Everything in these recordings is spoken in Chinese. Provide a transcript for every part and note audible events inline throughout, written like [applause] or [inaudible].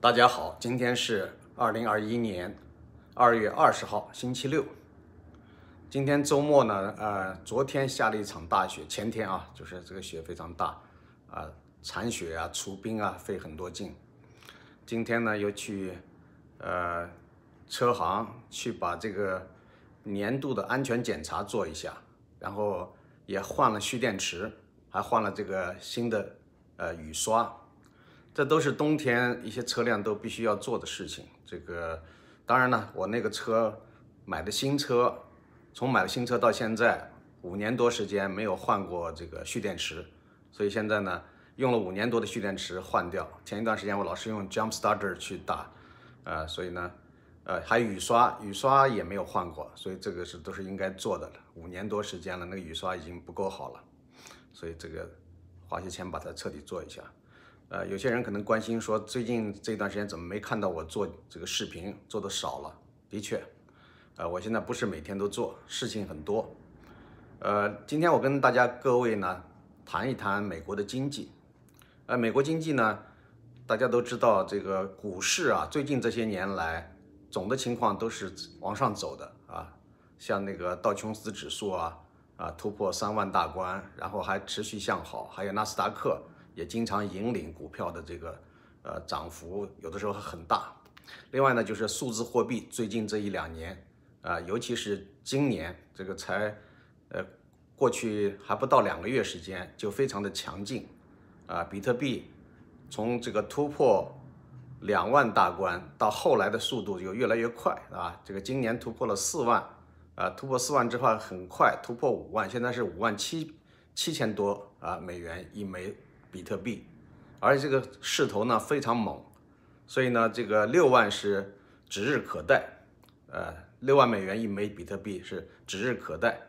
大家好，今天是二零二一年二月二十号，星期六。今天周末呢，呃，昨天下了一场大雪，前天啊，就是这个雪非常大，啊，铲雪啊，除冰啊，费很多劲。今天呢，又去呃车行去把这个年度的安全检查做一下，然后也换了蓄电池，还换了这个新的呃雨刷。这都是冬天一些车辆都必须要做的事情。这个当然呢，我那个车买的新车，从买了新车到现在五年多时间没有换过这个蓄电池，所以现在呢用了五年多的蓄电池换掉。前一段时间我老是用 Jump Starter 去打，呃，所以呢，呃，还有雨刷，雨刷也没有换过，所以这个是都是应该做的了。五年多时间了，那个雨刷已经不够好了，所以这个花些钱把它彻底做一下。呃，有些人可能关心说，最近这段时间怎么没看到我做这个视频，做的少了。的确，呃，我现在不是每天都做，事情很多。呃，今天我跟大家各位呢谈一谈美国的经济。呃，美国经济呢，大家都知道，这个股市啊，最近这些年来总的情况都是往上走的啊，像那个道琼斯指数啊，啊突破三万大关，然后还持续向好，还有纳斯达克。也经常引领股票的这个呃涨幅，有的时候很大。另外呢，就是数字货币，最近这一两年啊，尤其是今年这个才呃过去还不到两个月时间，就非常的强劲啊。比特币从这个突破两万大关到后来的速度就越来越快啊。这个今年突破了四万啊，突破四万之后很快突破五万，现在是五万七七千多啊美元一枚。比特币，而且这个势头呢非常猛，所以呢，这个六万是指日可待，呃，六万美元一枚比特币是指日可待。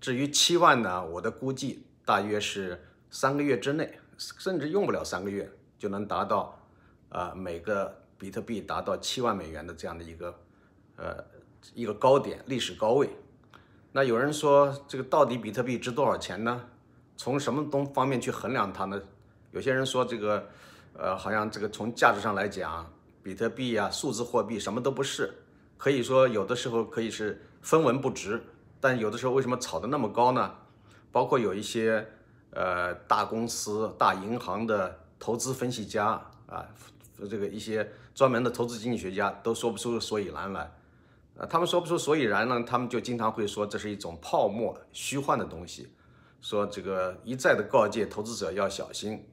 至于七万呢，我的估计大约是三个月之内，甚至用不了三个月就能达到，呃，每个比特币达到七万美元的这样的一个，呃，一个高点，历史高位。那有人说，这个到底比特币值多少钱呢？从什么东方面去衡量它呢？有些人说这个，呃，好像这个从价值上来讲，比特币呀、数字货币什么都不是，可以说有的时候可以是分文不值，但有的时候为什么炒得那么高呢？包括有一些呃大公司、大银行的投资分析家啊，这个一些专门的投资经济学家都说不出所以然来，呃，他们说不出所以然呢，他们就经常会说这是一种泡沫、虚幻的东西，说这个一再的告诫投资者要小心。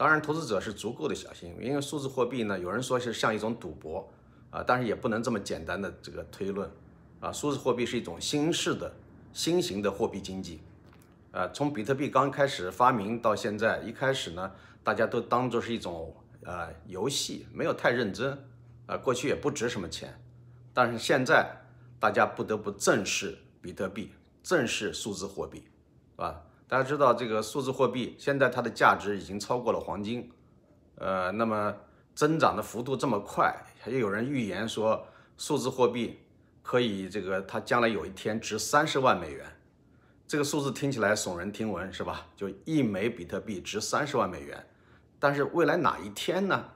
当然，投资者是足够的小心，因为数字货币呢，有人说是像一种赌博啊，但是也不能这么简单的这个推论啊。数字货币是一种新式的新型的货币经济，呃，从比特币刚开始发明到现在，一开始呢，大家都当做是一种呃游戏，没有太认真啊。过去也不值什么钱，但是现在大家不得不正视比特币，正视数字货币，是吧？大家知道这个数字货币现在它的价值已经超过了黄金，呃，那么增长的幅度这么快，还有人预言说数字货币可以这个它将来有一天值三十万美元，这个数字听起来耸人听闻是吧？就一枚比特币值三十万美元，但是未来哪一天呢？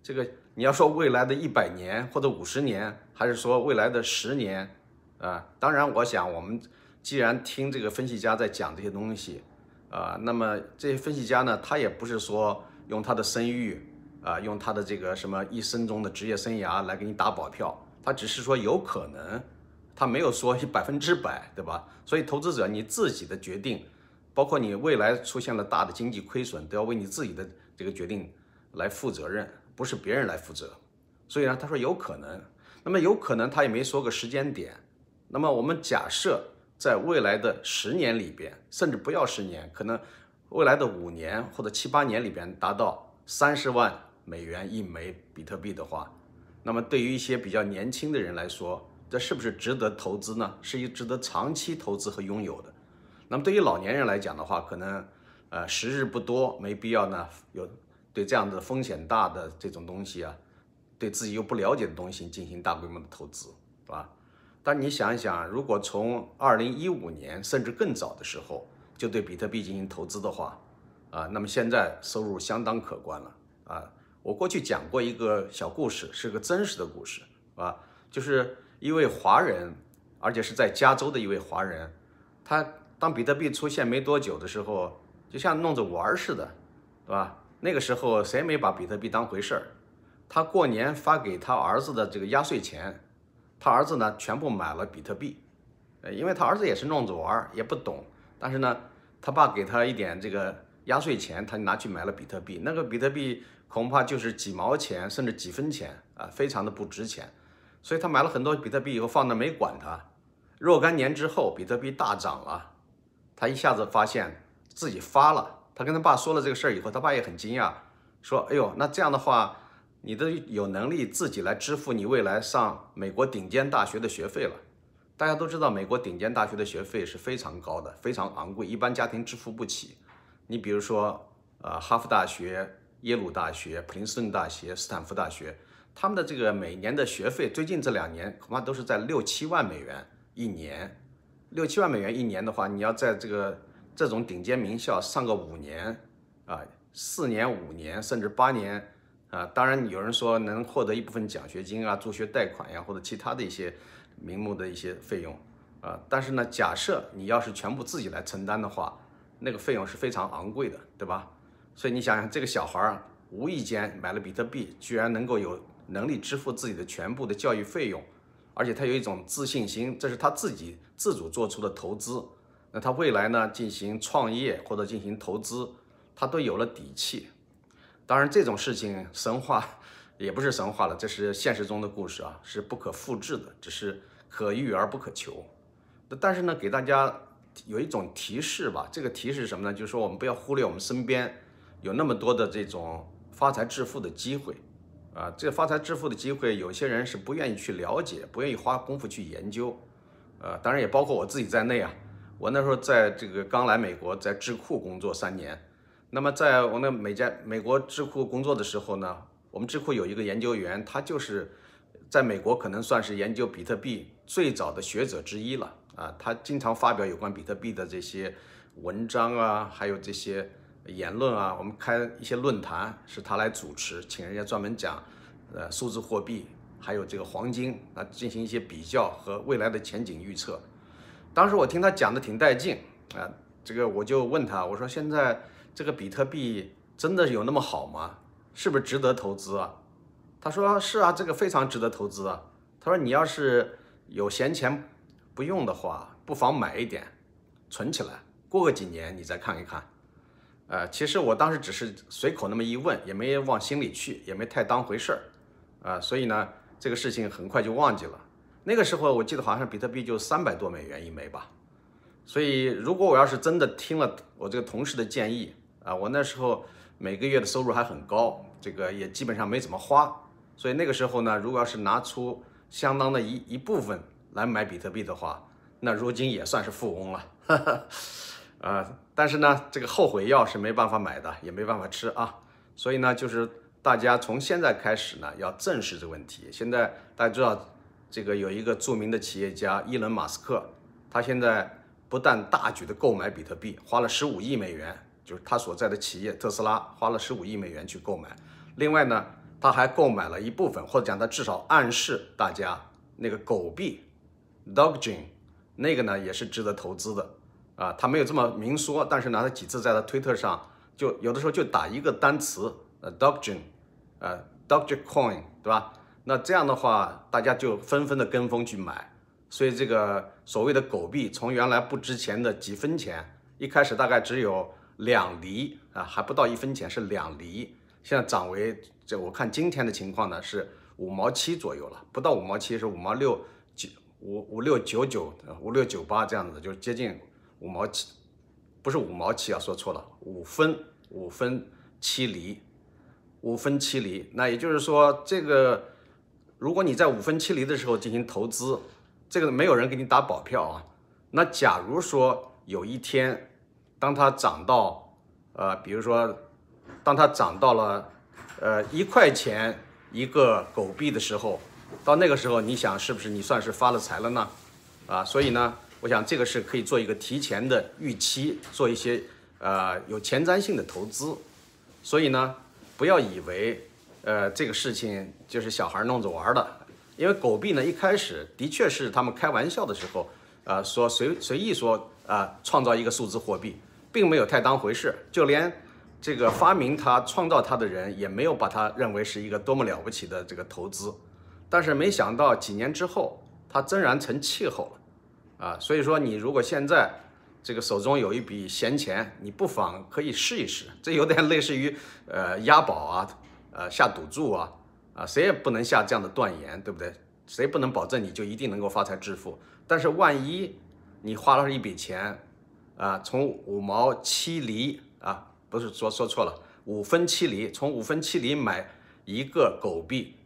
这个你要说未来的一百年或者五十年，还是说未来的十年啊？当然，我想我们。既然听这个分析家在讲这些东西，啊，那么这些分析家呢，他也不是说用他的声誉啊，用他的这个什么一生中的职业生涯来给你打保票，他只是说有可能，他没有说 [laughs] 百分之百，对吧？所以投资者你自己的决定，包括你未来出现了大的经济亏损，都要为你自己的这个决定来负责任，不是别人来负责。所以呢，他说有可能，那么有可能他也没说个时间点，那么我们假设。在未来的十年里边，甚至不要十年，可能未来的五年或者七八年里边达到三十万美元一枚比特币的话，那么对于一些比较年轻的人来说，这是不是值得投资呢？是一值得长期投资和拥有的。那么对于老年人来讲的话，可能呃时日不多，没必要呢有对这样的风险大的这种东西啊，对自己又不了解的东西进行大规模的投资，是吧？但你想一想，如果从二零一五年甚至更早的时候就对比特币进行投资的话，啊，那么现在收入相当可观了啊！我过去讲过一个小故事，是个真实的故事啊，就是一位华人，而且是在加州的一位华人，他当比特币出现没多久的时候，就像弄着玩似的，对吧？那个时候谁没把比特币当回事儿？他过年发给他儿子的这个压岁钱，他儿子呢全部买了比特币，呃，因为他儿子也是弄着玩，也不懂，但是呢，他爸给他一点这个压岁钱，他拿去买了比特币，那个比特币。恐怕就是几毛钱，甚至几分钱啊，非常的不值钱。所以他买了很多比特币以后放那没管它。若干年之后，比特币大涨了，他一下子发现自己发了。他跟他爸说了这个事儿以后，他爸也很惊讶，说：“哎呦，那这样的话，你都有能力自己来支付你未来上美国顶尖大学的学费了。大家都知道，美国顶尖大学的学费是非常高的，非常昂贵，一般家庭支付不起。你比如说，呃，哈佛大学。”耶鲁大学、普林斯顿大学、斯坦福大学，他们的这个每年的学费，最近这两年恐怕都是在六七万美元一年。六七万美元一年的话，你要在这个这种顶尖名校上个五年啊，四年、五年，甚至八年啊。当然，有人说能获得一部分奖学金啊、助学贷款呀，或者其他的一些名目的一些费用啊。但是呢，假设你要是全部自己来承担的话，那个费用是非常昂贵的，对吧？所以你想想，这个小孩儿无意间买了比特币，居然能够有能力支付自己的全部的教育费用，而且他有一种自信心，这是他自己自主做出的投资。那他未来呢，进行创业或者进行投资，他都有了底气。当然，这种事情神话也不是神话了，这是现实中的故事啊，是不可复制的，只是可遇而不可求。但是呢，给大家有一种提示吧，这个提示什么呢？就是说我们不要忽略我们身边。有那么多的这种发财致富的机会，啊，这个发财致富的机会，有些人是不愿意去了解，不愿意花功夫去研究，呃，当然也包括我自己在内啊。我那时候在这个刚来美国，在智库工作三年，那么在我那美家美国智库工作的时候呢，我们智库有一个研究员，他就是在美国可能算是研究比特币最早的学者之一了，啊，他经常发表有关比特币的这些文章啊，还有这些。言论啊，我们开一些论坛是他来主持，请人家专门讲，呃，数字货币还有这个黄金啊，进行一些比较和未来的前景预测。当时我听他讲的挺带劲啊，这个我就问他，我说现在这个比特币真的有那么好吗？是不是值得投资啊？他说是啊，这个非常值得投资啊。他说你要是有闲钱不用的话，不妨买一点，存起来，过个几年你再看一看。呃，其实我当时只是随口那么一问，也没往心里去，也没太当回事儿，啊，所以呢，这个事情很快就忘记了。那个时候我记得好像比特币就三百多美元一枚吧，所以如果我要是真的听了我这个同事的建议，啊，我那时候每个月的收入还很高，这个也基本上没怎么花，所以那个时候呢，如果要是拿出相当的一一部分来买比特币的话，那如今也算是富翁了。呃，但是呢，这个后悔药是没办法买的，也没办法吃啊。所以呢，就是大家从现在开始呢，要正视这个问题。现在大家知道，这个有一个著名的企业家伊隆·马斯克，他现在不但大举的购买比特币，花了十五亿美元，就是他所在的企业特斯拉花了十五亿美元去购买。另外呢，他还购买了一部分，或者讲他至少暗示大家，那个狗币，Dogecoin，那个呢也是值得投资的。啊，他没有这么明说，但是呢，他几次在他推特上就有的时候就打一个单词，呃，Dogecoin，呃，Dogecoin，对吧？那这样的话，大家就纷纷的跟风去买，所以这个所谓的狗币从原来不值钱的几分钱，一开始大概只有两厘啊，还不到一分钱，是两厘，现在涨为这我看今天的情况呢是五毛七左右了，不到五毛七是五毛六九五五六九九五六九八这样子，就是接近。五毛七，不是五毛七啊，说错了，五分五分七厘，五分七厘。那也就是说，这个如果你在五分七厘的时候进行投资，这个没有人给你打保票啊。那假如说有一天，当它涨到，呃，比如说，当它涨到了，呃，一块钱一个狗币的时候，到那个时候，你想是不是你算是发了财了呢？啊，所以呢。我想这个是可以做一个提前的预期，做一些呃有前瞻性的投资。所以呢，不要以为呃，这个事情就是小孩弄着玩的。因为狗币呢，一开始的确是他们开玩笑的时候，呃，说随随意说啊，创造一个数字货币，并没有太当回事。就连这个发明它、创造它的人，也没有把它认为是一个多么了不起的这个投资。但是没想到几年之后，它真然成气候了，啊，所以说你如果现在这个手中有一笔闲钱，你不妨可以试一试。这有点类似于呃押宝啊，呃下赌注啊。啊，谁也不能下这样的断言，对不对？谁不能保证你就一定能够发财致富？但是万一你花了一笔钱，啊，从五毛七厘啊，不是说说错了，五分七厘，从五分七厘买一个狗币，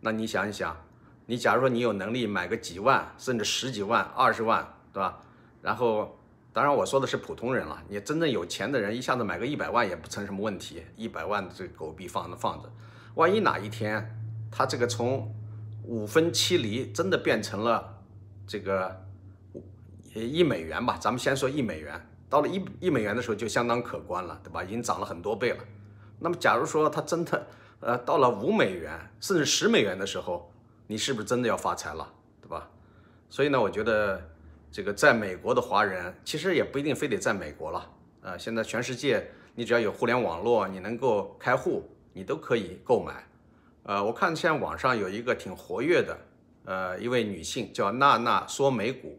那你想一想，你假如说你有能力买个几万，甚至十几万、二十万，对吧？然后，当然我说的是普通人了，你真正有钱的人，一下子买个一百万也不成什么问题，一百万的这狗币放着放着。万一哪一天，它这个从五分七厘真的变成了这个一美元吧？咱们先说一美元，到了一一美元的时候就相当可观了，对吧？已经涨了很多倍了。那么，假如说它真的呃到了五美元甚至十美元的时候，你是不是真的要发财了，对吧？所以呢，我觉得这个在美国的华人其实也不一定非得在美国了，呃，现在全世界你只要有互联网络，你能够开户。你都可以购买，呃，我看现在网上有一个挺活跃的，呃，一位女性叫娜娜说美股，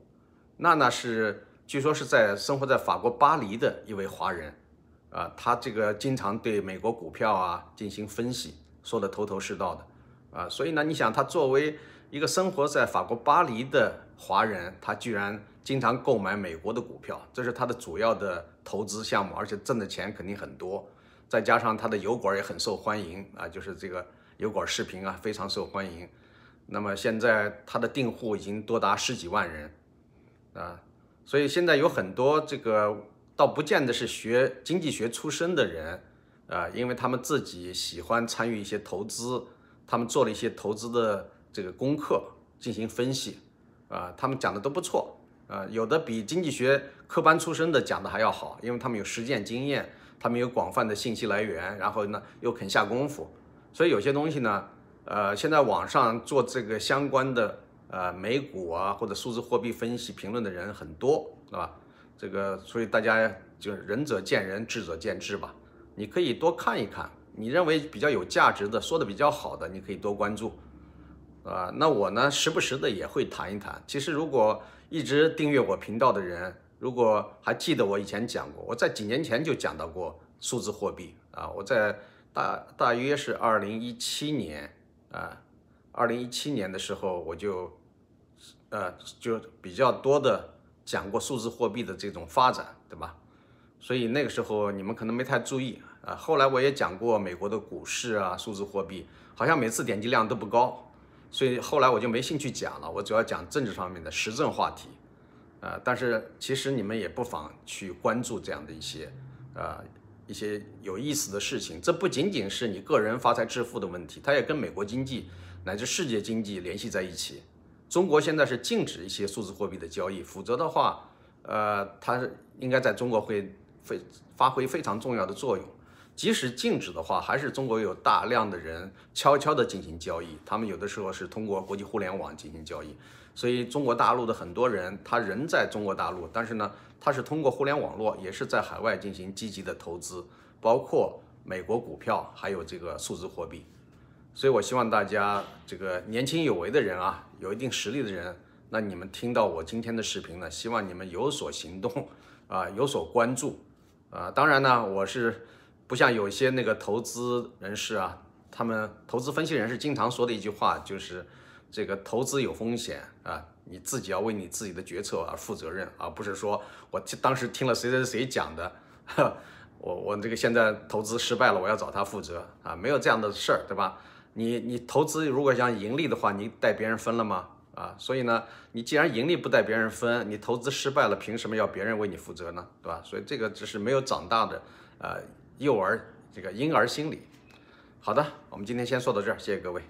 娜娜是据说是在生活在法国巴黎的一位华人，啊，她这个经常对美国股票啊进行分析，说的头头是道的，啊，所以呢，你想她作为一个生活在法国巴黎的华人，她居然经常购买美国的股票，这是她的主要的投资项目，而且挣的钱肯定很多。再加上他的油管也很受欢迎啊，就是这个油管视频啊非常受欢迎。那么现在他的订户已经多达十几万人啊，所以现在有很多这个倒不见得是学经济学出身的人啊，因为他们自己喜欢参与一些投资，他们做了一些投资的这个功课进行分析啊，他们讲的都不错啊，有的比经济学科班出身的讲的还要好，因为他们有实践经验。他们有广泛的信息来源，然后呢又肯下功夫，所以有些东西呢，呃，现在网上做这个相关的呃美股啊或者数字货币分析评论的人很多，是吧？这个所以大家就是仁者见仁，智者见智吧。你可以多看一看，你认为比较有价值的，说的比较好的，你可以多关注，啊，那我呢时不时的也会谈一谈。其实如果一直订阅我频道的人。如果还记得我以前讲过，我在几年前就讲到过数字货币啊，我在大大约是二零一七年啊，二零一七年的时候我就呃就比较多的讲过数字货币的这种发展，对吧？所以那个时候你们可能没太注意啊。后来我也讲过美国的股市啊，数字货币好像每次点击量都不高，所以后来我就没兴趣讲了。我主要讲政治方面的时政话题。呃，但是其实你们也不妨去关注这样的一些，呃，一些有意思的事情。这不仅仅是你个人发财致富的问题，它也跟美国经济乃至世界经济联系在一起。中国现在是禁止一些数字货币的交易，否则的话，呃，它应该在中国会非发挥非常重要的作用。即使禁止的话，还是中国有大量的人悄悄地进行交易，他们有的时候是通过国际互联网进行交易。所以中国大陆的很多人，他人在中国大陆，但是呢，他是通过互联网络，也是在海外进行积极的投资，包括美国股票，还有这个数字货币。所以我希望大家这个年轻有为的人啊，有一定实力的人，那你们听到我今天的视频呢，希望你们有所行动，[laughs] 啊，有所关注，啊，当然呢，我是不像有些那个投资人士啊，他们投资分析人士经常说的一句话就是。这个投资有风险啊，你自己要为你自己的决策而负责任，而不是说我当时听了谁谁谁讲的，[laughs] 我我这个现在投资失败了，我要找他负责啊，没有这样的事儿，对吧？你你投资如果想盈利的话，你带别人分了吗？啊，所以呢，你既然盈利不带别人分，你投资失败了，凭什么要别人为你负责呢？对吧？所以这个只是没有长大的呃幼儿这个婴儿心理。好的，我们今天先说到这儿，谢谢各位。